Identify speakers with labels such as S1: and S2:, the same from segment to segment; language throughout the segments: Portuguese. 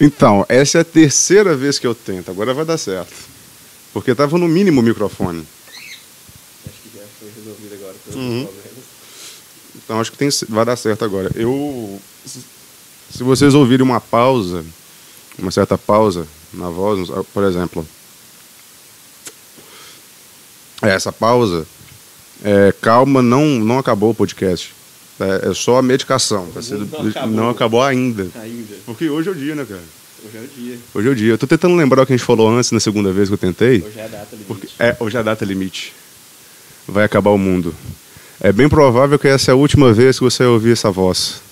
S1: Então, essa é a terceira vez que eu tento. Agora vai dar certo. Porque tava no mínimo o microfone.
S2: Acho que já foi resolvido agora todos
S1: Uhum.
S2: problemas.
S1: Então acho que tem, vai dar certo agora. Eu. Se vocês ouvirem uma pausa, uma certa pausa na voz, por exemplo. é, Essa pausa, é, calma, não, não acabou o podcast. É, é só a medicação. Tá sendo-
S2: Não acabou.
S1: não acabou ainda.
S2: Ainda.
S1: Porque hoje é o dia, né, cara?
S2: Hoje é o dia.
S1: Hoje é o dia. Eu tô tentando lembrar o que a gente falou antes, na segunda vez que eu tentei.
S2: Hoje é a data limite.
S1: Porque é, hoje é a data limite. Vai acabar o mundo. É bem provável que essa é a última vez que você ouvir essa voz.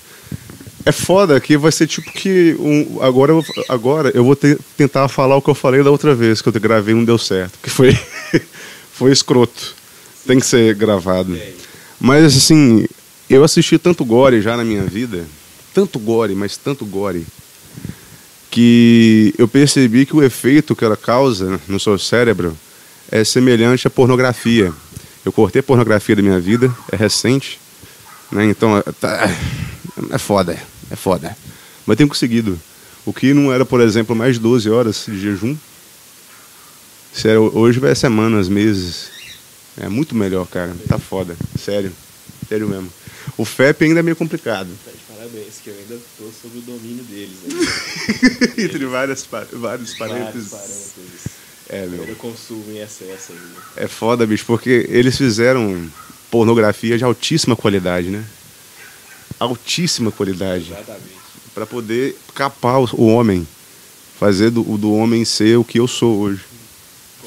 S1: É foda que vai ser tipo que um, agora, eu, agora eu vou te- tentar falar o que eu falei da outra vez que eu gravei e não deu certo, que foi foi escroto. Tem que ser gravado. Mas assim, eu assisti tanto gore já na minha vida, tanto gore, mas tanto gore, que eu percebi que o efeito que ela causa no seu cérebro é semelhante à pornografia. Eu cortei pornografia da minha vida, é recente, né? Então é- tá- é foda, é foda. Mas tenho conseguido. O que não era, por exemplo, mais de 12 horas de jejum, sério, hoje vai semanas, meses. É muito melhor, cara. Tá foda. Sério. Sério mesmo. O FEP ainda é meio complicado.
S2: Tá de parabéns, que eu ainda tô sob o domínio deles. Né?
S1: Entre várias, vários
S2: Vários
S1: parênteses.
S2: parâmetros.
S1: É, meu.
S2: Eu consumo em excesso ainda.
S1: É foda, bicho, porque eles fizeram pornografia de altíssima qualidade, né? Altíssima qualidade.
S2: Exatamente.
S1: Pra poder capar o homem. Fazer do, do homem ser o que eu sou hoje.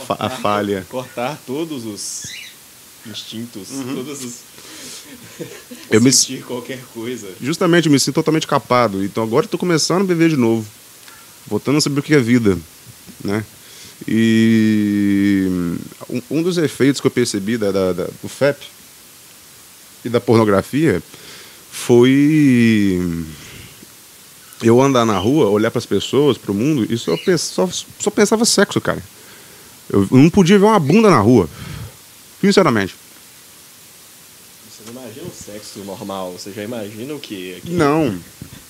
S1: Fa- a falha.
S2: Cortar todos os instintos, todos os.
S1: Uhum. Eu me-
S2: sentir qualquer coisa.
S1: Justamente, eu me sinto totalmente capado. Então agora tô começando a beber de novo. Voltando a saber o que é vida, né? E um, dos efeitos que eu percebi da, da- da- do FEP e da pornografia foi eu andar na rua, olhar para as pessoas, para o mundo, e só, só, só pensava sexo, cara. Eu não podia ver uma bunda na rua. Sinceramente.
S2: Você não imagina o sexo normal, você já imagina o quê? Aqui?
S1: Não.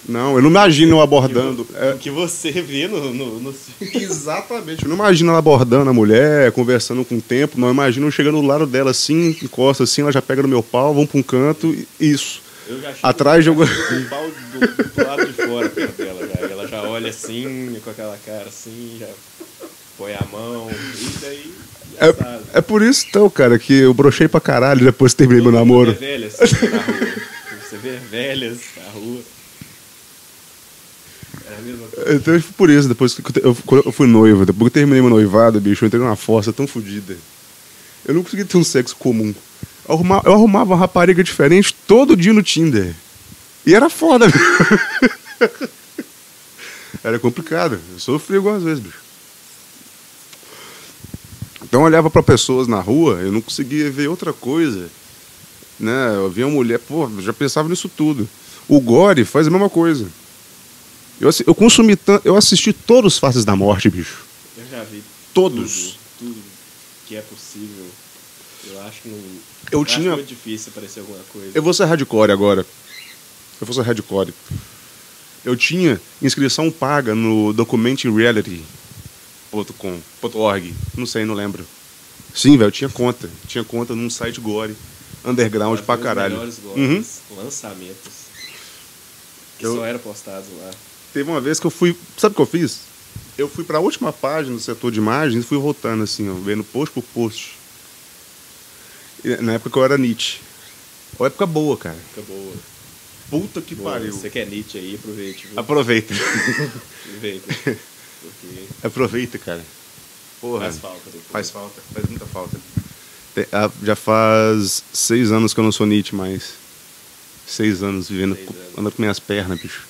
S1: Não, eu não imagino eu abordando. é,
S2: O que você vê no. no, no...
S1: Exatamente. Eu não imagino ela abordando a mulher, conversando com o tempo. Não, eu imagino eu chegando do lado dela assim, encosta assim, ela já pega no meu pau, vamos pra um canto, e isso.
S2: Eu já
S1: Atrás de algum-
S2: o pau do, do lado de fora dela já. Ela já olha assim, com aquela cara assim, já põe a mão. E daí.
S1: É, é por isso, então, cara, que eu brochei pra caralho depois que terminei meu
S2: Todo
S1: namoro.
S2: vê velhas na rua. Você vê velhas na rua. É a mesma coisa.
S1: Então, foi por isso, depois que eu, eu, fui noivo, depois que eu terminei meu noivado, bicho, eu entrei numa força tão fodida. Eu não consegui ter um sexo comum. Eu arrumava, eu arrumava uma rapariga diferente todo dia no Tinder. E era foda, bicho. Era complicado. Eu sofri algumas vezes, bicho. Então eu olhava pra pessoas na rua, eu não conseguia ver outra coisa. Né? Eu via uma mulher, pô, eu já pensava nisso tudo. O Gore faz a mesma coisa. Eu, eu consumi tanto. Eu assisti todos os Faces da Morte, bicho.
S2: Eu já vi
S1: Todos.
S2: Tudo, tudo que é possível. Eu acho que não.
S1: Eu
S2: acho
S1: tinha-
S2: muito difícil aparecer alguma coisa.
S1: Eu vou ser hardcore agora. Eu vou ser hardcore. Eu tinha inscrição paga no documentreality.com.org. Não sei, não lembro. Sim, velho, eu tinha conta. Tinha conta num site gore. Underground
S2: Pra
S1: caralho.
S2: melhores
S1: Uhum.
S2: lançamentos. Que
S1: Eu-
S2: só eram postados lá.
S1: Teve uma vez que eu fui. Sabe o que eu fiz? Eu fui pra última página do setor de imagens e fui voltando assim, ó, vendo post por post. E Na época que eu era Nietzsche. Uma época boa, cara.
S2: Fica boa.
S1: Puta que
S2: boa.
S1: pariu.
S2: Você que é Nietzsche aí, aproveite. viu?
S1: Aproveita.
S2: Aproveita. Porque
S1: Aproveita, cara. Porra.
S2: faz falta depois.
S1: Faz falta, faz muita falta. Ah, Já faz seis anos que eu não sou Nietzsche, mas. Seis anos vivendo,
S2: Seis
S1: com-
S2: anos.
S1: andando com minhas pernas, bicho.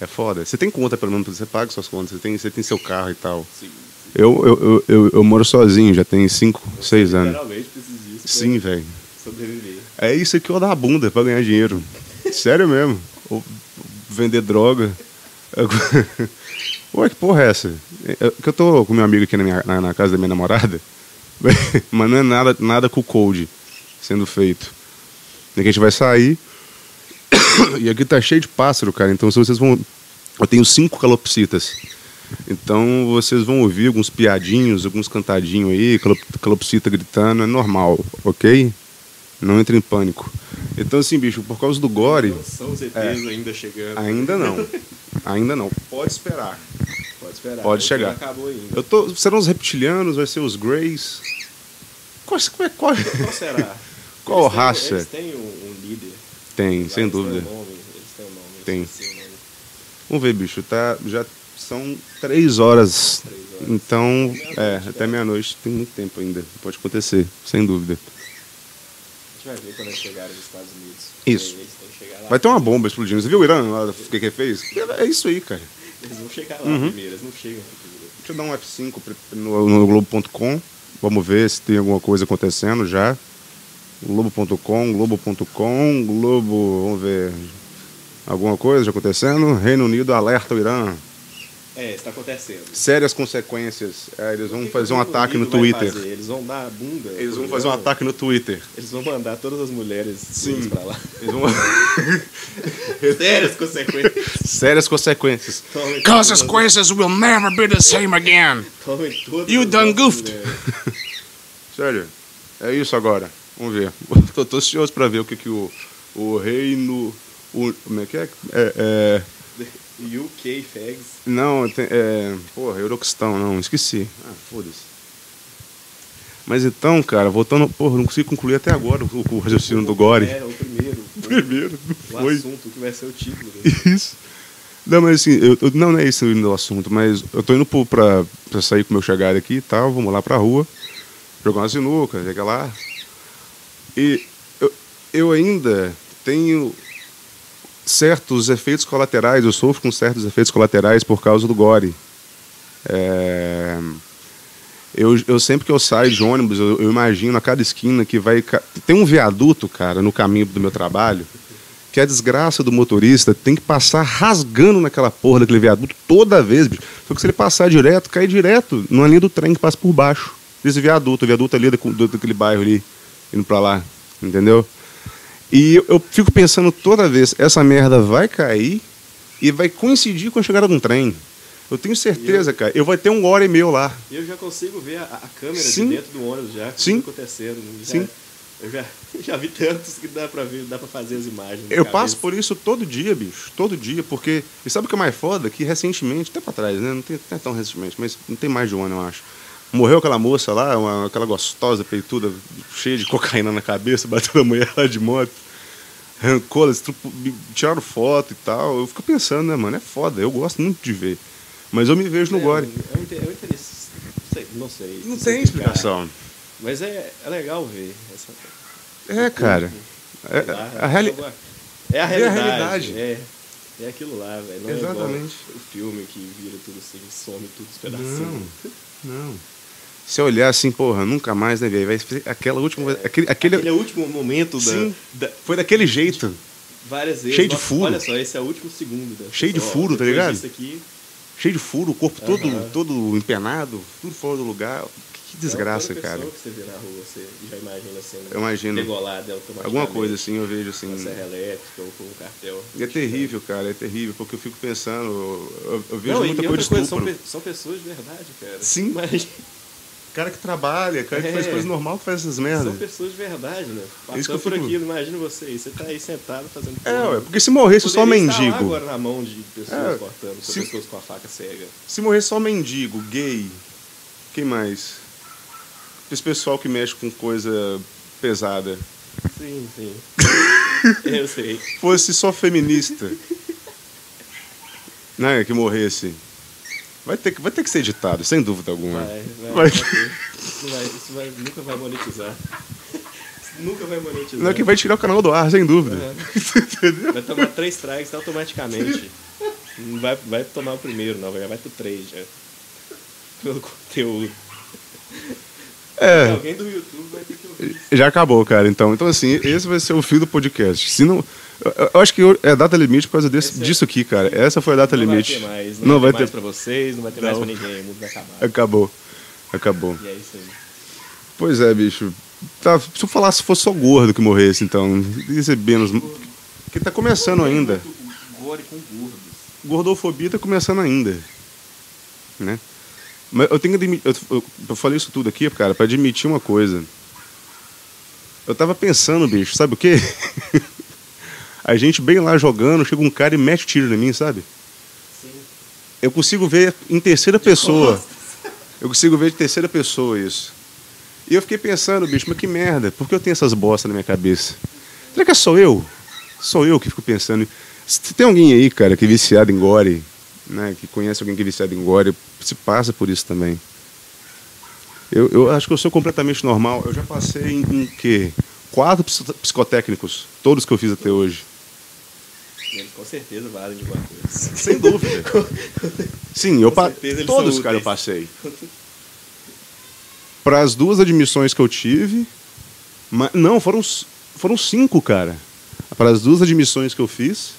S1: É foda. Você tem conta, pelo menos, você paga suas contas, você tem, você tem seu carro e tal.
S2: Sim.
S1: Eu, eu, eu, eu, eu moro sozinho, já tem cinco, seis anos.
S2: Literalmente preciso disso.
S1: Sim, velho.
S2: Sobreviver.
S1: É isso que eu dar a bunda pra ganhar dinheiro. Sério mesmo. Ou vender droga. Ué, que porra é essa? É, Que eu tô com meu amigo aqui na, minha- na- na casa da minha namorada, mas não é nada, nada com o cold sendo feito. Daqui a gente vai sair. E aqui tá cheio de pássaro, cara. Então se vocês vão. Eu tenho cinco calopsitas. Então vocês vão ouvir alguns piadinhos, alguns cantadinhos aí, calop- calopsita gritando, é normal, ok? Não entre em pânico. Então assim, bicho, por causa do gore,
S2: Não são os ETs ainda chegando.
S1: ainda não. Ainda não. Pode esperar.
S2: Pode esperar.
S1: Pode
S2: o
S1: chegar.
S2: Acabou ainda.
S1: Eu tô, serão os reptilianos, vai ser os Greys. Qual, qual, qual,
S2: Qual será?
S1: Qual
S2: Eles têm-
S1: raça?
S2: Eles têm um, um líder.
S1: Tem,
S2: Lá
S1: sem
S2: têm
S1: dúvida.
S2: um nome, eles têm um nome.
S1: Tem.
S2: o nome.
S1: Vamos ver, bicho. Tá, já são três horas.
S2: Três horas.
S1: Então, é,
S2: né?
S1: até meia-noite tem muito tempo ainda. Pode acontecer, sem dúvida.
S2: A gente vai ver quando eles chegarem nos Estados Unidos.
S1: Isso.
S2: Têm.
S1: Vai ter uma bomba explodindo. Você viu o Irã lá, o que que fez? É isso aí, cara.
S2: Eles vão chegar lá
S1: Uhum.
S2: primeiro, eles não chegam primeiro.
S1: Deixa eu dar um F5 pri- no, no Globo.com. Vamos ver se tem alguma coisa acontecendo já. Globo.com, Globo.com, Globo. Vamos ver. Alguma coisa já acontecendo? Reino Unido alerta o Irã.
S2: É, está acontecendo.
S1: Sérias consequências. É, eles vão fazer um ataque no Twitter.
S2: fazer? Eles vão dar a bunda.
S1: Eles vão fazer um ataque no Twitter.
S2: Eles vão mandar todas as mulheres
S1: Sim.
S2: pra lá.
S1: Eles vão...
S2: Sérias consequências.
S1: Sérias consequências.
S2: Tomem todas as-
S3: Consequences will never be the same again. You done goofed.
S1: Sério. É isso agora. Vamos ver. Tô, tô ansioso pra ver o que, que o, o reino. O, como é que é? é, é
S2: UK Fags.
S1: não, tem, é. Porra, Euroquistão, não, esqueci. Ah, foda-se. Mas então, cara, voltando. Porra, não consigo concluir até agora o, o raciocínio do Gore.
S2: É, o primeiro.
S1: Primeiro,
S2: O
S1: foi.
S2: assunto que vai ser o título. desse.
S1: Isso. Não, mas assim, eu, eu- não, não é isso o assunto, mas eu tô indo pro, pra, pra sair com o meu chegado aqui e tal, vamos lá pra rua, jogar uma sinuca, chega lá. E eu, eu ainda tenho certos efeitos colaterais, eu sofro com certos efeitos colaterais por causa do gore. É, eu, eu sempre que eu saio de ônibus, eu, eu imagino a cada esquina que vai. Tem um viaduto, cara, no caminho do meu trabalho, que a desgraça do motorista tem que passar rasgando naquela porra daquele viaduto toda vez, bicho. Só que se ele passar direto, cai direto numa linha do trem que passa por baixo desse viaduto, o viaduto ali do- daquele bairro ali, indo pra lá, entendeu? E eu, eu fico pensando toda vez, essa merda vai cair e vai coincidir com a chegada de um trem. Eu tenho certeza, cara. Eu vou ter um hora e meio lá.
S2: E eu já consigo ver a, a câmera
S1: Sim.
S2: de dentro do ônibus já.
S1: Sim.
S2: acontecendo. Já-
S1: Sim.
S2: Eu já, já vi tantos que dá pra ver, dá pra fazer as imagens.
S1: Eu passo por isso todo dia, bicho. Todo dia, porque. E sabe o que é mais foda? Que recentemente, até pra trás, né? Não, tem, não é tão recentemente, mas não tem mais de um ano, eu acho. Morreu aquela moça lá, uma- aquela gostosa, peituda, cheia de cocaína na cabeça, bateu na mulher lá de moto. Arrancou, tiraram foto e tal. Eu fico pensando, né, mano? É foda. Eu gosto muito de ver. Mas eu me vejo no
S2: É,
S1: gore.
S2: É é. Não sei. Não, sei
S1: Não tem explicação.
S2: Mas é, é legal ver. Essa,
S1: É, cara. É,
S2: lá,
S1: a reali-
S2: é a
S1: É a
S2: realidade.
S1: realidade.
S2: É, é aquilo lá, velho. Não
S1: Exatamente.
S2: é o filme que vira tudo assim, some tudo os pedacinhos.
S1: Não. Se eu olhar assim, porra, nunca mais, né, velho? Vai ser aquela última. Aquele, aquele,
S2: Aquele é o último momento da,
S1: Sim.
S2: da-
S1: Foi daquele jeito.
S2: várias vezes.
S1: Cheio de furo.
S2: Olha só, esse é o último segundo. Da
S1: Cheio de furo, tá ligado?
S2: aqui,
S1: Cheio de furo, o corpo todo,
S2: Aham.
S1: todo empenado, tudo fora do lugar. Que desgraça,
S2: toda
S1: cara.
S2: que você vê na rua, você já imagina sendo
S1: Eu imagino.
S2: degolada.
S1: Alguma coisa assim, eu vejo assim.
S2: Com serra elétrica ou com um cartel.
S1: E é terrível, cara, é terrível, porque eu fico pensando, eu, eu vejo
S2: Não,
S1: muita coisa
S2: coisa, são, são pessoas de verdade, cara.
S1: Sim.
S2: Mas
S1: Cara que trabalha, cara que faz
S2: É.
S1: coisa normal que faz essas
S2: são
S1: merdas.
S2: pessoas de verdade, né?
S1: É isso que
S2: Passando
S1: eu
S2: por
S1: fico-
S2: aqui, imagina você aí, você tá aí sentado fazendo
S1: É, ué, porque se morresse só mendigo,
S2: agora na mão de pessoas
S1: É,
S2: cortando,
S1: se-
S2: pessoas com a faca cega.
S1: se morresse só mendigo, gay, quem mais? Esse pessoal que mexe com coisa pesada.
S2: Sim, sim. Eu sei.
S1: fosse só feminista, né, que morresse, vai ter, que- vai ter que ser editado, sem dúvida alguma.
S2: Vai, vai,
S1: Vai.
S2: Isso, vai, isso vai- nunca vai monetizar. Isso nunca vai monetizar.
S1: Não é que vai tirar o canal do ar, sem dúvida. Entendeu?
S2: Vai tomar três strikes automaticamente. Não vai, vai tomar o primeiro, não, vai, vai pro três já. Pelo conteúdo.
S1: É,
S2: Alguém do YouTube vai ter que ouvir isso.
S1: já acabou, cara. Então, então assim, esse vai ser o fim do podcast. Se não, eu, eu acho que eu- é data limite por causa desse,
S2: Esse é-
S1: disso aqui, cara. Essa foi a data
S2: Não
S1: limite.
S2: vai ter mais. Não,
S1: Não
S2: vai
S1: vai
S2: ter mais
S1: ter.
S2: pra vocês, não vai ter mais
S1: Não.
S2: pra ninguém. O mundo vai acabar.
S1: Acabou, acabou.
S2: E é isso aí.
S1: Pois é, bicho. Tá, se eu falasse se fosse só gordo que morresse, então ia ser menos. Que tá começando ainda.
S2: Gore com gordos.
S1: Gordofobia tá começando ainda. né? Mas eu tenho que admitir, eu, eu, falei isso tudo aqui, cara, para admitir uma coisa. Eu tava pensando, bicho, sabe o quê? a gente bem lá jogando, chega um cara e mete tiro em mim, sabe? Eu consigo ver em terceira pessoa. Eu consigo ver de terceira pessoa isso. E eu fiquei pensando, bicho, mas que merda, por que eu tenho essas bostas na minha cabeça? Será que é só eu? Sou eu que fico pensando. Se tem alguém aí, cara, que é viciado em gore, né, que conhece alguém que é viciado em gore, se passa por isso também. Eu, eu acho que eu sou completamente normal. Eu já passei em, em quê? Quatro psico- psicotécnicos, todos que eu fiz até hoje.
S2: Eles com certeza valem de alguma coisa.
S1: Sem dúvida. Sim, eu
S2: Com
S1: pa...
S2: certeza eles
S1: todos,
S2: são
S1: cara, eu passei. Para as duas admissões que eu tive, ma- não, foram foram cinco, cara. Para as duas admissões que eu fiz,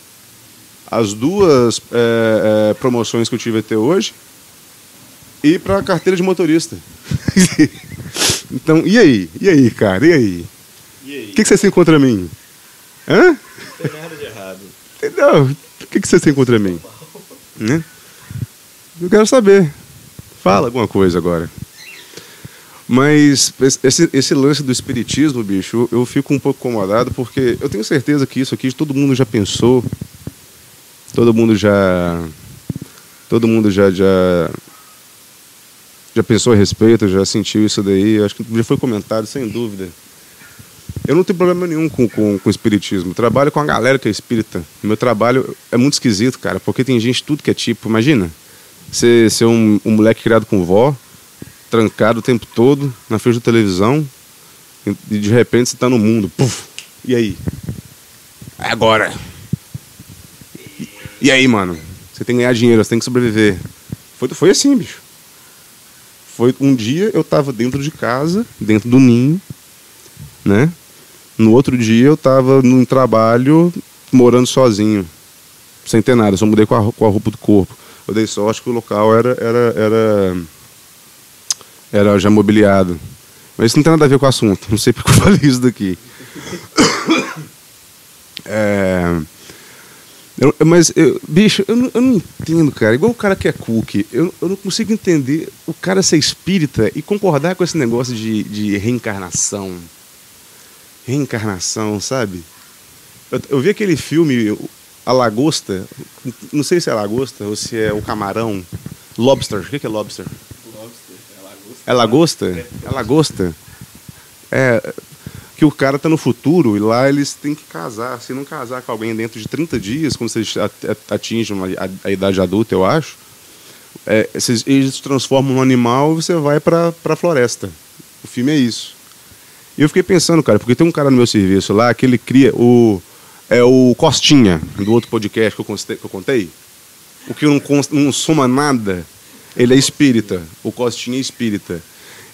S1: as duas é, é, promoções que eu tive até hoje e para a carteira de motorista. então, e aí? E aí, cara? E aí? O que, que vocês têm contra mim? Hã?
S2: Não tem nada de
S1: Entendeu? O que, que vocês têm contra mim? Né? Eu quero saber. Fala alguma coisa agora. Mas esse, esse lance do espiritismo, bicho, eu, eu fico um pouco incomodado porque eu tenho certeza que isso aqui todo mundo já pensou. Todo mundo já. Todo mundo já. já já pensou a respeito, já sentiu isso daí, acho que já foi comentado, sem dúvida. Eu não tenho problema nenhum com, com, com espiritismo. Trabalho com a galera que é espírita. Meu trabalho é muito esquisito, cara, porque tem gente tudo que é tipo. Imagina, você ser um, um moleque criado com vó, trancado o tempo todo na frente da televisão, e de repente você tá no mundo. Puf, e aí? É agora. E, e aí, mano? Você tem que ganhar dinheiro, você tem que sobreviver. Foi, foi assim, bicho. Foi um dia eu tava dentro de casa, dentro do ninho, né? No outro dia eu tava num trabalho morando sozinho, sem ter nada, só mudei com a, com a roupa do corpo. Eu dei sorte que o local era era era era já mobiliado. Mas isso não tem nada a ver com o assunto. Não sei porque eu falei isso daqui. É, eu- mas, eu- bicho, eu não, eu não entendo, cara. Igual o cara que é cookie, eu, eu não consigo entender o cara ser espírita e concordar com esse negócio de, de reencarnação. Reencarnação, sabe? Eu, eu vi aquele filme, A Lagosta, não sei se é a Lagosta ou se é o Camarão. Lobster, o que é lobster?
S2: Lobster, é lagosta.
S1: É lagosta? É lagosta? É. Que o cara tá no futuro e lá eles têm que casar. Se não casar com alguém dentro de 30 dias, quando vocês at- at- atingem a, a idade adulta, eu acho, é, eles se transformam num animal e você vai pra, pra floresta. O filme é isso. E eu fiquei pensando, cara, porque tem um cara no meu serviço lá que ele cria o. É o Costinha, do outro podcast que eu, que eu contei. O que não, cons- não soma nada. Ele é espírita. O Costinha é espírita.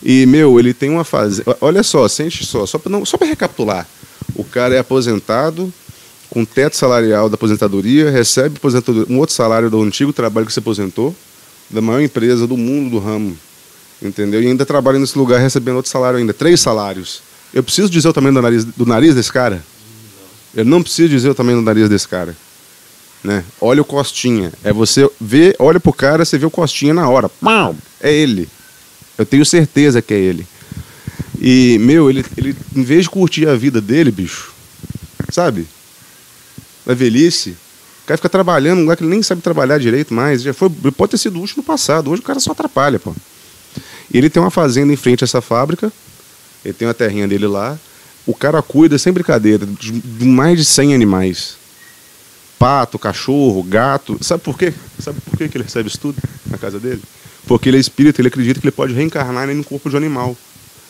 S1: E, meu, ele tem uma fase. Olha só, sente só, só para não, só para recapitular. O cara é aposentado, com teto salarial da aposentadoria, recebe aposentadoria, um outro salário do antigo trabalho que se aposentou, da maior empresa do mundo do ramo. Entendeu? E ainda trabalha nesse lugar recebendo outro salário ainda, três salários. Eu preciso dizer o tamanho do nariz, do nariz desse cara? Eu não preciso dizer o tamanho do nariz desse cara. Né? Olha o Costinha. É você ver, olha pro cara, você vê o Costinha na hora. Pau! É ele. Eu tenho certeza que é ele. E, meu, ele, ele, em vez de curtir a vida dele, bicho, sabe? Na velhice, o cara fica trabalhando num lugar que ele nem sabe trabalhar direito mais. Já foi, pode ter sido útil no passado. Hoje o cara só atrapalha, pô. E ele tem uma fazenda em frente a essa fábrica. Ele tem uma terrinha dele lá. O cara cuida, sem brincadeira, de, mais de 100 animais. Pato, cachorro, gato. Sabe por quê? Sabe por quê que ele recebe isso tudo na casa dele? Porque ele é espírita, ele acredita que ele pode reencarnar no corpo de um animal.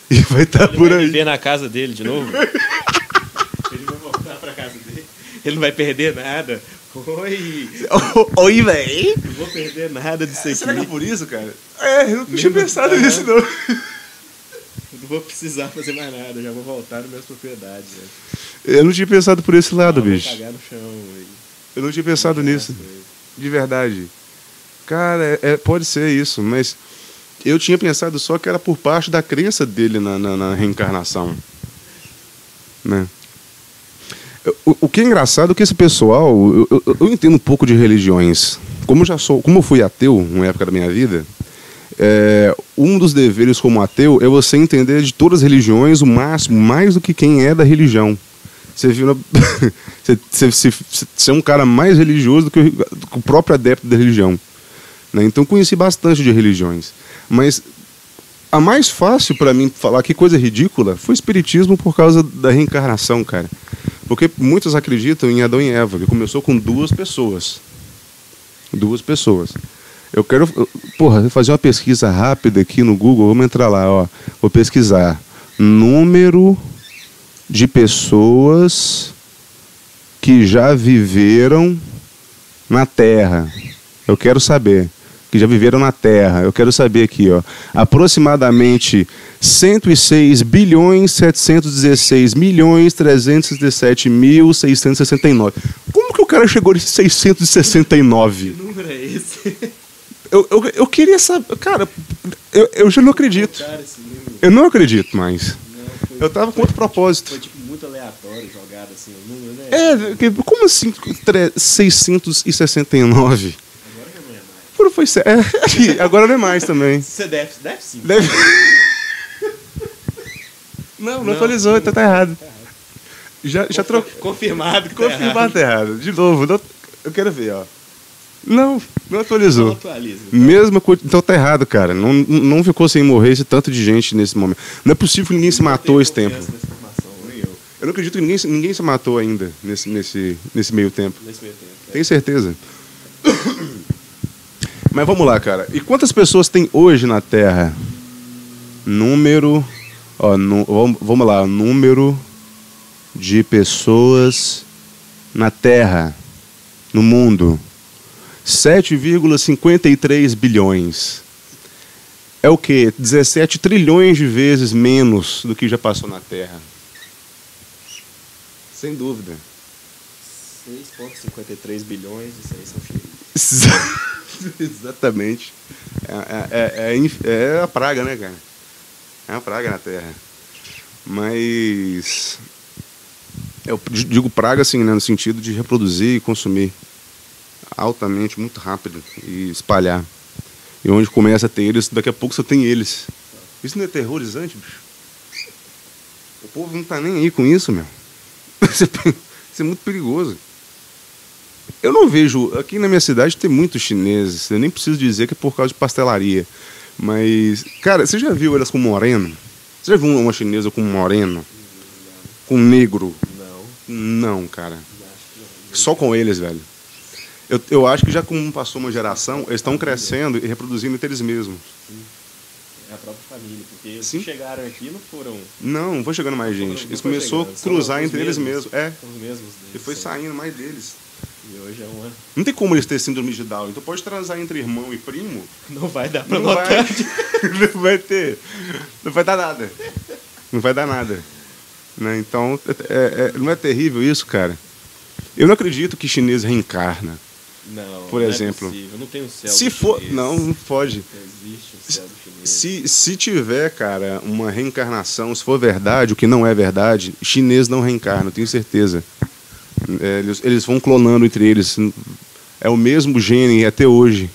S1: E vai estar
S2: Ele
S1: por
S2: vai
S1: aí.
S2: viver na casa dele de novo? ele vai voltar pra casa dele? Ele não vai perder nada? Oi!
S1: Oi, véi!
S2: Não vou perder nada disso aqui.
S1: Será que é por isso, cara? É, eu não tinha
S2: Mesmo-
S1: pensado
S2: Aham.
S1: nisso, não.
S2: Não vou precisar fazer mais nada, já vou voltar nas minhas propriedades. né?
S1: Eu não tinha pensado por esse lado,
S2: Ah, vou
S1: bicho.
S2: cagar no chão. e-
S1: Eu não tinha pensado nisso. De verdade. Cara, é- é, pode ser isso, mas eu tinha pensado só que era por parte da crença dele na, na- na reencarnação. Né? O, o que é engraçado é que esse pessoal, eu, eu- eu entendo um pouco de religiões. Como já sou, como eu fui ateu uma época da minha vida, é, um dos deveres como ateu é você entender de todas as religiões o máximo, mais do que quem é da religião. Você viu na- você, é um cara mais religioso do que, o, do que o próprio adepto da religião. né? Então conheci bastante de religiões. Mas a mais fácil para mim falar que coisa ridícula foi o espiritismo por causa da reencarnação, cara. Porque muitos acreditam em Adão e Eva, que começou com duas pessoas. Duas pessoas. Eu quero, porra, fazer uma pesquisa rápida aqui no Google, vamos entrar lá, ó. Vou pesquisar número de pessoas que já viveram na Terra. Eu quero saber. Que já viveram na Terra. Eu quero saber aqui, ó. Aproximadamente 106 bilhões 716 milhões 317 mil 669. Como que o cara chegou nesse 669?
S2: Que número é esse?
S1: Eu, eu, eu queria saber. Cara, eu, eu já não acredito. Eu não acredito mais.
S2: Não,
S1: Eu tava com outro propósito.
S2: foi tipo muito aleatório jogado assim o número, né?
S1: É, como assim tre- 669?
S2: Agora não é mais.
S1: Foi é, agora não é mais também.
S2: Você deve, deve sim.
S1: Deve... Não, não,
S2: Não,
S1: atualizou, então tá errado. Já, já trocou.
S2: Confirmado que tá
S1: Confirmado
S2: errado.
S1: tá errado. De novo, não- eu quero ver, ó. Não, não
S2: Não
S1: atualizou.
S2: atualiza.
S1: Mesma coisa. Então tá errado, cara. Não, não ficou sem morrer esse tanto de gente nesse momento. Não é possível que ninguém se matou esse tempo.
S2: Eu,
S1: Eu não acredito que ninguém, se- ninguém se matou ainda nesse, nesse, nesse meio tempo.
S2: nesse meio tempo.
S1: Tenho certeza. Mas vamos lá, cara. E quantas pessoas tem hoje na Terra? Número. Ó, nu- vamos lá. Número de pessoas na Terra, no mundo. 7,53 bilhões. É o quê? 17 trilhões de vezes menos do que já passou na Terra. Sem dúvida.
S2: 6,53 bilhões, isso aí são cheios.
S1: Exatamente. É, é- é- é é a praga, né, cara? É uma praga na Terra. Mas. Eu digo praga assim, né, no sentido de reproduzir e consumir altamente, muito rápido e espalhar. E onde começa a ter eles, daqui a pouco só tem eles. Isso não é terrorizante, bicho? O povo não tá nem aí com isso, meu. Isso é, isso é muito perigoso. Eu não vejo. Aqui na minha cidade tem muitos chineses. Eu nem preciso dizer que é por causa de pastelaria. Mas, cara, você já viu elas com moreno? Você já viu uma chinesa com moreno? Com negro?
S2: Não,
S1: Não, cara. Só com eles, velho. Eu, eu acho que já como passou uma geração, eles estão crescendo e reproduzindo entre eles mesmos.
S2: É a própria família, porque os
S1: Sim.
S2: chegaram aqui não foram.
S1: Não, não foi chegando mais gente.
S2: foram-
S1: Eles começou
S2: chegando,
S1: a cruzar entre eles
S2: mesmos.
S1: mesmos. É.
S2: Os mesmos deles.
S1: E foi saindo mais deles.
S2: E hoje é uma.
S1: Não tem como eles terem síndrome de Down. Então pode transar entre irmão e primo
S2: Não vai dar pra
S1: Não
S2: notar.
S1: vai, não vai ter. Não vai dar nada. Não vai dar nada. Né? Então, é- é- não é terrível isso, cara? Eu não acredito que chinês reencarna.
S2: Não,
S1: Por
S2: não
S1: exemplo.
S2: É. Não tem um céu
S1: Se for.
S2: chinês.
S1: Não, não pode.
S2: Não existe céu do chinês.
S1: Se, se tiver, cara, uma reencarnação, se for verdade, o que não é verdade, chinês não reencarna, tenho certeza. É, eles, eles vão clonando entre eles. É o mesmo gene até hoje.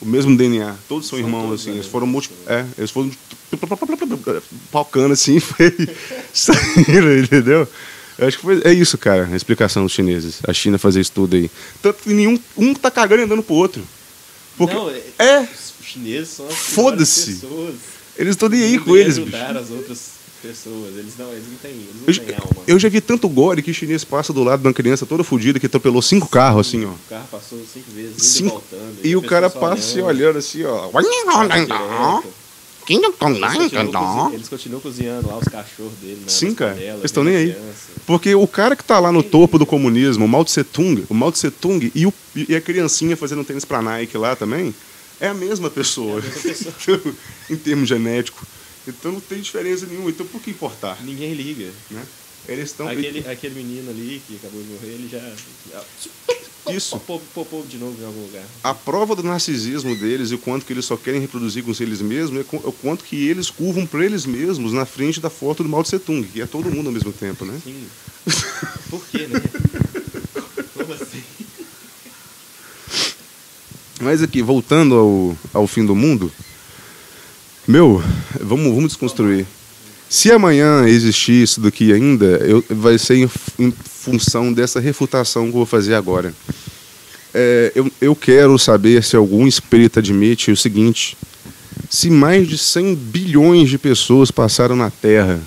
S1: O mesmo DNA. Todos são,
S2: São
S1: irmãos,
S2: todos
S1: assim. Eles foram multi... É, eles foram palcando assim, foi saindo, entendeu? Eu acho que foi, é isso, cara, a explicação dos chineses. A China fazer isso tudo aí. Tanto que nenhum um tá cagando e andando pro outro. Porque,
S2: Não, é-
S1: é,
S2: Os chineses são as
S1: Foda-se. eles estão nem aí com eles, bicho.
S2: ajudar as outras pessoas. Eles não, eles não têm, eles não
S1: Eu, já-
S2: têm alma.
S1: eu já vi tanto gore que chinês passa do lado de uma criança toda fodida que atropelou cinco carros, assim, ó.
S2: O carro passou cinco vezes,
S1: Cinco-
S2: e voltando.
S1: E o cara passa se
S2: olhando,
S1: olhando assim, ó.
S2: Eles continuam,
S3: Então,
S2: eles continuam cozinhando lá os cachorros dele. Né,
S1: Sim, cara.
S2: panelas,
S1: Eles estão nem aí.
S2: criança.
S1: Porque o cara que tá lá no topo do comunismo, o Mao Tse Tung, o Mao Tse Tung e, o- e a criancinha fazendo tênis pra Nike lá também, é a mesma pessoa.
S2: É a mesma pessoa.
S1: em termos genéticos. Então não tem diferença nenhuma. Então por que importar?
S2: Ninguém liga.
S1: Né? Eles estão.
S2: Aquele, aquele menino ali que acabou de morrer, ele já.
S1: Isso.
S2: Popou, popou de novo em algum lugar.
S1: A prova do narcisismo deles e o quanto que eles só querem reproduzir com eles mesmos é é o quanto que eles curvam para eles mesmos na frente da foto do Mao Tse Tung, que é todo mundo ao mesmo tempo, né?
S2: Sim. Por quê, né? Como assim?
S1: Mas aqui, voltando ao, ao fim do mundo, Meu, vamos, vamos desconstruir. Se amanhã existir isso daqui ainda, eu, vai ser em, em função dessa refutação que eu vou fazer agora. É, eu, eu quero saber se algum espírito admite o seguinte: se mais de 100 bilhões de pessoas passaram na Terra,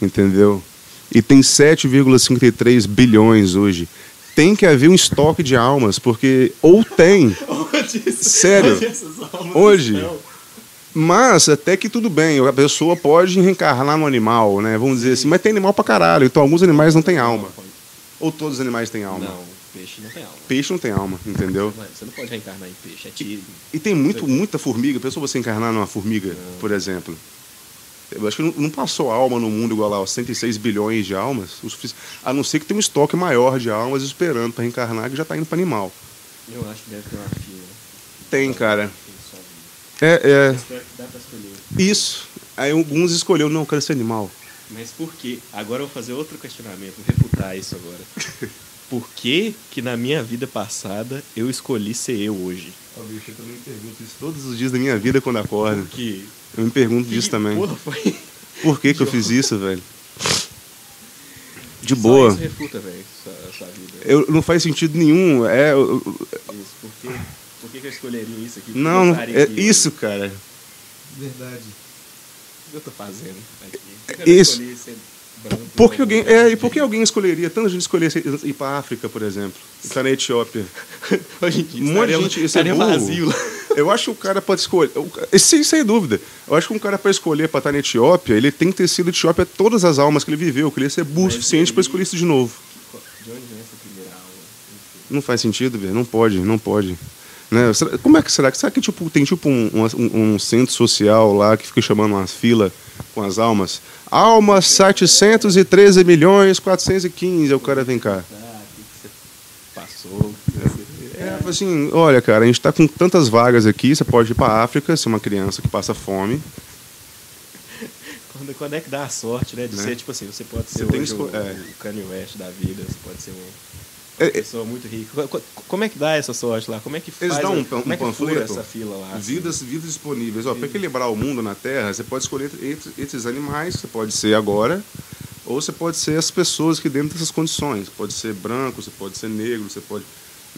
S1: entendeu? E tem 7,53 bilhões hoje. Tem que haver um estoque de almas, porque ou tem, Sério? Hoje? Mas até que tudo bem, a pessoa pode reencarnar no animal, né? Vamos dizer assim, mas tem animal pra caralho, então alguns animais não têm alma. Ou todos os animais têm alma?
S2: Não, peixe não tem alma.
S1: Peixe não tem alma, entendeu?
S2: Mas Você não pode reencarnar em peixe, é tiro.
S1: E tem muito, muita formiga. Pensou você encarnar numa formiga, por exemplo? Eu acho que não, não passou alma no mundo igual lá, aos 106 bilhões de almas, o sufici- a não ser que tem um estoque maior de almas esperando para reencarnar, que já está indo para animal.
S2: Eu acho que deve ter uma fila.
S1: Tem, cara. É, é
S2: Espero que dá pra escolher.
S1: isso. Aí alguns escolheram, não, eu quero ser animal.
S2: Mas por quê? Agora eu vou fazer outro questionamento, vou refutar isso agora. Por que que na minha vida passada eu escolhi ser eu hoje?
S1: Ó, bicho, eu também me pergunto isso todos os dias da minha vida quando acordo.
S2: Que
S1: Eu me pergunto disso
S2: que
S1: também.
S2: Porra, foi.
S1: Por que, que eu fiz isso, velho? De
S2: Só
S1: boa.
S2: isso refuta, velho, sua, sua vida.
S1: Eu, não faz sentido nenhum. É, eu- eu-
S2: Isso, por quê? Por que, que eu escolheria isso aqui? Por
S1: não, é
S2: aqui
S1: isso, cara.
S2: Verdade. O que eu tô fazendo aqui? Por que eu
S1: Isso.
S2: escolhi ser branco e
S1: Por que
S2: não
S1: alguém, é, e por que alguém escolheria? Tanta gente escolheria ir para África, por exemplo. Estar na Etiópia. Um monte de
S2: estaria-
S1: gente. Isso é
S2: vazio lá.
S1: Eu acho que o cara pode escolher. Sem, sem dúvida. Eu acho que um cara para escolher para estar na Etiópia, ele tem que ter sido Etiópia todas as almas que ele viveu, que ele ia ser burro o suficiente para escolher isso de novo.
S2: De onde vem essa primeira aula? Enfim.
S1: Não faz sentido, velho. Não pode, não pode. Né? Como é que será? Será que tipo, tem tipo um, um- um centro social lá que fica chamando umas filas com as almas? Almas 713 milhões 415. Aí o cara vem cá.
S2: O que, que você passou?
S1: É, assim, olha, cara, a gente tá com tantas vagas aqui, você pode ir pra África, ser uma criança que passa fome.
S2: Quando, quando é que dá a sorte, né? De
S1: Né?
S2: ser, tipo assim, você pode ser
S1: Você
S2: hoje o,
S1: é.
S2: o Kanye West da vida, você pode ser uma
S1: É, é,
S2: pessoa muito rica. Co- co- Como é que dá essa sorte lá? Como é que faz?
S1: Eles dão um,
S2: a-
S1: um
S2: como é
S1: panfleto,
S2: essa fila lá? assim?
S1: vidas, vidas disponíveis. Para equilibrar o mundo na Terra, você pode escolher entre, entre esses animais, você pode ser agora, ou você pode ser as pessoas que dentro dessas condições. Pode ser branco, você pode ser negro, você pode.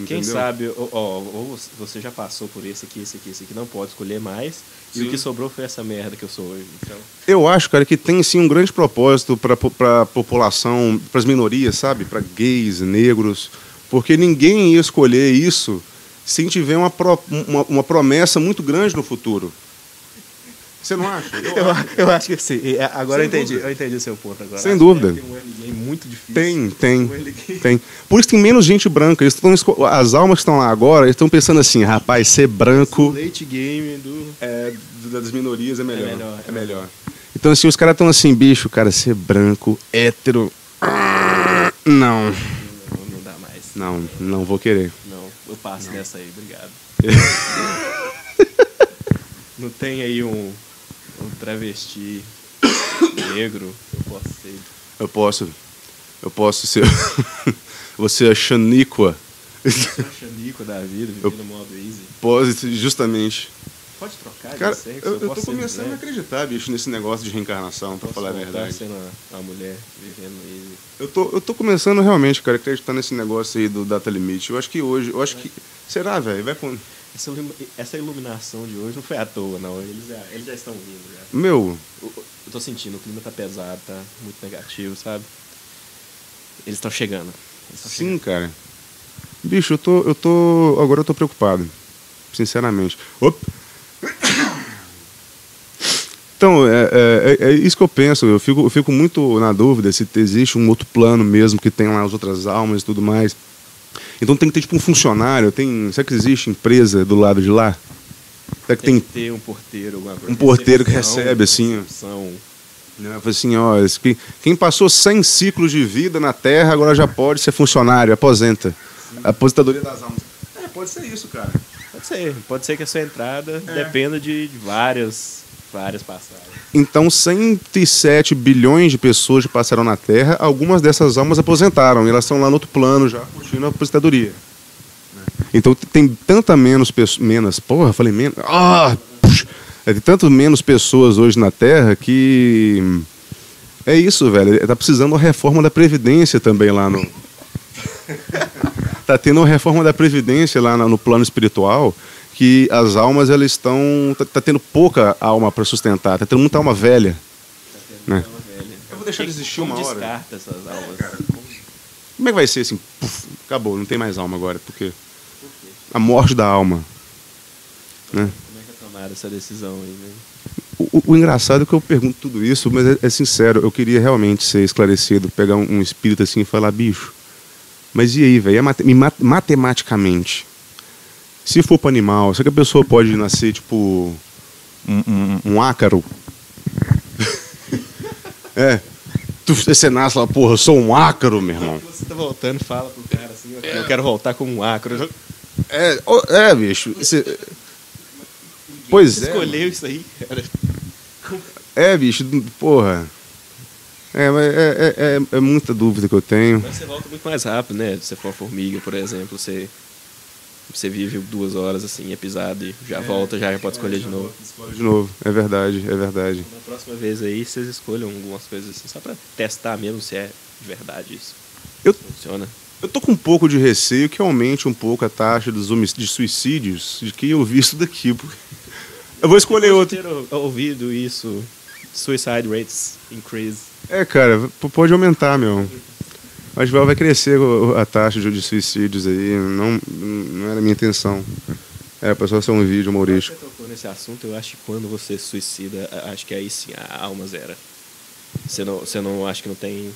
S2: Quem
S1: entendeu?
S2: sabe, ó, ó, ou você já passou por esse aqui, esse aqui, esse aqui, não pode escolher mais. E
S1: Sim.
S2: o que sobrou foi essa merda que eu sou hoje. Então,
S1: Eu acho, cara, que tem sim um grande propósito para a população, para as minorias, sabe? Para gays, negros, porque ninguém ia escolher isso sem tiver uma, pro- uma, uma promessa muito grande no futuro. Você não acha? Eu
S2: eu, eu acho que sim. É, Agora
S1: Sem
S2: eu entendi,
S1: dúvida.
S2: eu entendi o seu ponto agora.
S1: Sem
S2: Acho que
S1: dúvida.
S2: Tem um endgame muito difícil.
S1: Tem, tem,
S2: Um endgame-
S1: tem. Por isso tem menos gente branca. Eles tão esco- as almas que estão lá agora eles estão pensando assim, rapaz, ser branco
S2: Late game do.
S1: é, das minorias é melhor.
S2: melhor,
S1: É melhor. Então, assim, os caras estão assim, bicho, cara, ser branco, hétero. ah, Não,
S2: Não, não dá mais.
S1: não, não vou querer.
S2: Não, eu passo nessa aí, obrigado. não tem aí um travesti negro eu posso ser.
S1: Eu posso. Eu posso ser. Você é Xaníqua.
S2: Sou a Xanico da vida, vivendo modo easy.
S1: Pode, justamente.
S2: Pode trocar
S1: Cara,
S2: de sexo?
S1: eu, eu
S2: posso
S1: tô começando a
S2: mulher?
S1: acreditar, bicho, nesse negócio de reencarnação, pra
S2: Posso
S1: falar a verdade.
S2: sendo uma, uma mulher vivendo easy.
S1: Eu tô, eu tô começando realmente, cara, a acreditar nesse negócio aí do data limite. Eu acho que hoje, eu acho que. Será, velho? Vai com.
S2: Essa, ilumi- essa iluminação de hoje não foi à toa, não. Eles já, eles já estão vindo. Já.
S1: Meu,
S2: Eu, eu tô sentindo, o clima tá pesado, tá muito negativo, sabe? Eles estão chegando. Eles
S1: sim, cara. Bicho, eu tô. Eu tô. Agora eu tô preocupado. Sinceramente. Op. Então, é, é, é- é isso que eu penso. Eu fico, eu fico muito na dúvida se existe um outro plano mesmo que tem lá as outras almas e tudo mais. Então tem que ter tipo um funcionário. Tem, será que existe empresa do lado de lá? Será que
S2: Tem
S1: tem
S2: que ter um porteiro, alguma coisa.
S1: Um porteiro que
S2: Recepção,
S1: recebe, assim,
S2: recepção.
S1: Né? Assim, ó, esse que- quem passou 100 ciclos de vida na Terra agora já pode ser funcionário, aposenta. Aposentadoria das almas. É, pode ser isso, cara.
S2: Pode ser. Pode ser que a sua entrada
S1: É.
S2: dependa de, de várias, várias.
S1: Então, 107 bilhões de pessoas que passaram na Terra, algumas dessas almas aposentaram, e elas estão lá no outro plano já, curtindo a aposentadoria. Né? Então, tem tanta menos pessoas. Menos, porra, falei menos. Ah! É, tem tanto menos pessoas hoje na Terra que. É isso, velho. Tá precisando uma reforma da Previdência também lá no. tá tendo uma reforma da Previdência lá no plano espiritual que as almas elas estão. Tá, tá tendo pouca alma para sustentar, tá tendo muita alma velha. Né?
S2: Eu
S1: vou deixar de existir uma hora.
S2: descarta essas almas?
S1: Como é que vai ser assim? Puf, acabou, não tem mais alma agora, porque a morte da alma. Né?
S2: Como é que tomaram essa decisão aí, né?
S1: O, o, engraçado é que eu pergunto tudo isso, mas é, é sincero, eu queria realmente ser esclarecido, pegar um, um espírito assim e falar, bicho, mas e aí, velho? É mate, matematicamente, se for para animal, será que a pessoa pode nascer tipo um, um, um ácaro? é. Tu, você nasce lá, porra, eu sou um ácaro, meu irmão.
S2: Você tá voltando, fala pro cara assim, eu quero voltar como um ácaro.
S1: É, é bicho. Você... Pois
S2: você
S1: é.
S2: escolheu isso aí, cara.
S1: É, bicho, porra. É, mas é, é, é, é, muita dúvida que eu tenho.
S2: Mas você volta muito mais rápido, né? Se você for formiga, por exemplo, você, você vive duas horas assim, é pisado e já volta, já, já pode escolher de novo.
S1: Escolhe de novo, é verdade, é verdade.
S2: Na próxima vez aí, vocês escolham algumas coisas assim, só pra testar mesmo se é de verdade isso.
S1: Eu,
S2: Funciona.
S1: Eu tô com um pouco de receio que aumente um pouco a taxa dos de suicídios de quem ouvir isso daqui. Eu vou escolher outro.
S2: ter ouvido isso, suicide rates increase.
S1: É, cara, pode aumentar, meu. Mas vai crescer a taxa de suicídios aí. Não, não era a minha intenção. É, para só ser um vídeo humorístico.
S2: Você tocou nesse assunto, eu acho que quando você suicida, acho que aí sim a alma zera. Você não, você não acha que não tem.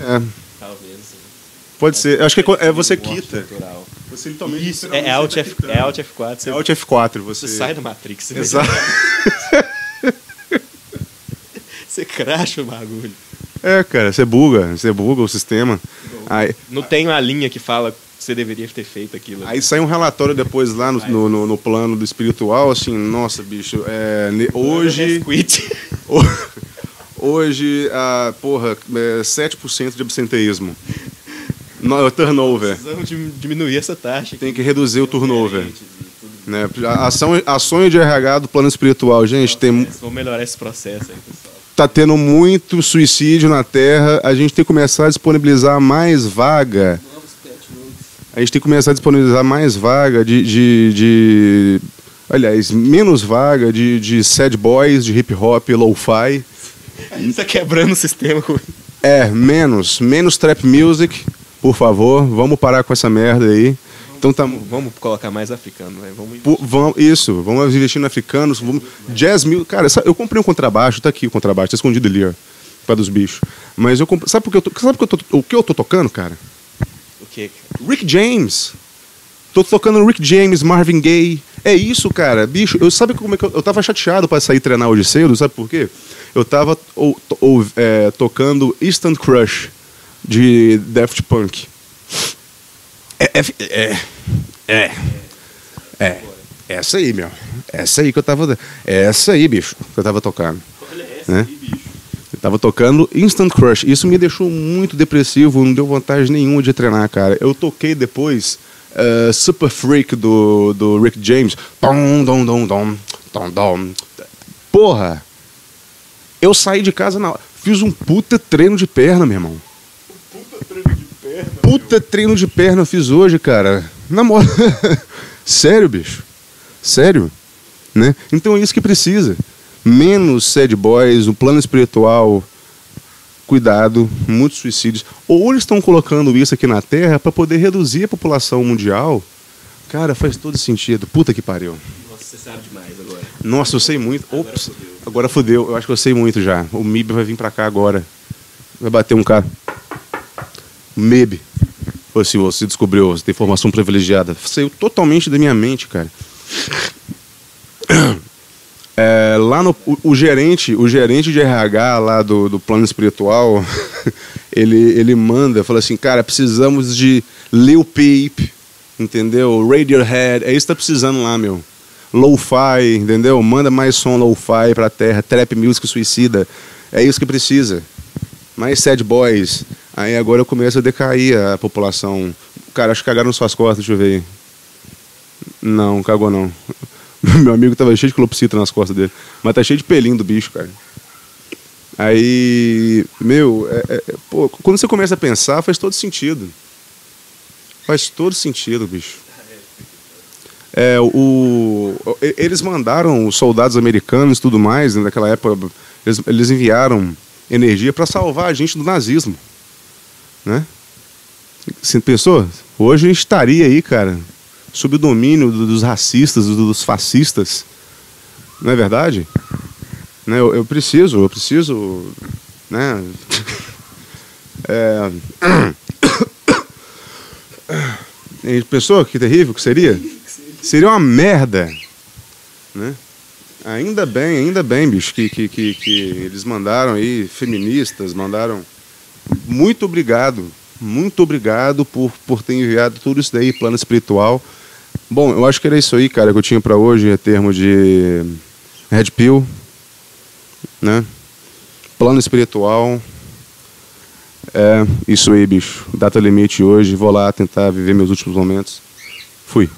S1: É.
S2: Talvez, sim.
S1: Pode ser. Eu acho que é, é você quita. Você literalmente.
S2: Isso, é, é Alt F, é Alt F4. Você,
S1: É Alt F4. Você,
S2: você sai da Matrix. Você,
S1: Exato.
S2: você cracha o bagulho.
S1: É, cara, você buga. Você buga o sistema. Aí,
S2: Não tem uma linha que fala que você deveria ter feito aquilo.
S1: aí sai um relatório depois lá no, no, no- no plano do espiritual, assim, nossa, bicho, é, hoje. Hoje, porra, é 7% de absenteísmo. No, turnover.
S2: Precisamos de- diminuir essa taxa.
S1: Tem que reduzir o turnover. Né? A Ação, ações de RH do plano espiritual, gente, tem,
S2: Vamos melhorar esse processo aí, pessoal.
S1: tá tendo muito suicídio na Terra. A gente tem que começar a disponibilizar mais vaga. A gente tem que começar a disponibilizar mais vaga de. de, de- aliás, menos vaga de, de sad boys, de hip hop, lo-fi.
S2: A gente tá quebrando o sistema.
S1: É, menos. Menos trap music, por favor. Vamos parar com essa merda aí. Então tá.
S2: Vamos colocar mais africano, né? Vamos
S1: Pô, vamos, isso, vamos investir em africanos. Vamos, jazz music. Cara, eu comprei um contrabaixo, tá aqui o contrabaixo, tá escondido ali, ó. Pra dos bichos. Mas eu comprei. Sabe, por que eu tô, sabe eu tô- o que eu tô tocando, cara?
S2: o quê?
S1: Rick James. Tô tocando Rick James, Marvin Gaye. É isso, cara. Bicho, eu sabe como é que eu, eu tava chateado pra sair treinar hoje cedo, sabe por quê? Eu tava ou- ou- é, tocando Instant Crush de Daft Punk. É, é, é, é, é. Essa aí, meu. Essa aí que eu tava. Essa aí, bicho, que eu tava tocando.
S2: Olha essa
S1: Né?
S2: aí, bicho.
S1: Eu tava tocando Instant Crush. Isso me deixou muito depressivo, não deu vontade nenhuma de treinar, cara. Eu toquei depois eh, Super Freak do, do Rick James. Tom, dom, dom, dom, dom, dom. Porra! Eu saí de casa na hora. Fiz um puta treino de perna, meu irmão. Puta treino de perna eu fiz hoje, cara. Na moral. Sério, bicho. Sério. Né? Então é isso que precisa. Menos sad boys, um plano espiritual. Cuidado, muitos suicídios. Ou eles estão colocando isso aqui na Terra para poder reduzir a população mundial. Cara, faz todo sentido. Puta que pariu.
S2: Nossa, você sabe demais agora.
S1: Nossa, eu sei muito. Ops, agora fodeu. Eu acho que eu sei muito já. O MIB vai vir pra cá agora. Vai bater um cara. MIB. Ô, senhor, você descobriu, você tem informação privilegiada. Saiu totalmente da minha mente, cara. É, lá no o, o gerente, o gerente de RH lá do, do plano espiritual, ele, ele manda, fala assim, cara, precisamos de Lil Peep, entendeu? Radiohead, é isso que tá precisando lá, meu. Lo-fi, entendeu? Manda mais som lo-fi pra terra, trap music suicida. É isso que precisa. Mais sad boys. Aí agora eu começo a decair a população. Cara, acho que cagaram suas costas, deixa eu ver aí. Não, cagou não. Meu amigo tava cheio de clopsita nas costas dele. Mas tá cheio de pelinho do bicho, cara. Aí, meu, é- é- é- pô, quando você começa a pensar, faz todo sentido. Faz todo sentido, bicho. É, o, eles mandaram os soldados americanos e tudo mais, né, naquela época, eles, eles enviaram energia para salvar a gente do nazismo. Né? Você pensou? Hoje a gente estaria aí, cara, sob o domínio do- dos racistas, do- dos fascistas. Não é verdade? Né, eu, eu preciso, eu preciso. Né? É... Pensou que terrível que seria? Seria uma merda. Né? Ainda bem, ainda bem, bicho, que, que, que, que eles mandaram aí, feministas, mandaram. Muito obrigado, muito obrigado por, por ter enviado tudo isso daí, plano espiritual. Bom, eu acho que era isso aí, cara, que eu tinha para hoje, em termos de Red Pill, né? Plano espiritual. É, isso aí, bicho. Data limite hoje, vou lá tentar viver meus últimos momentos. Fui.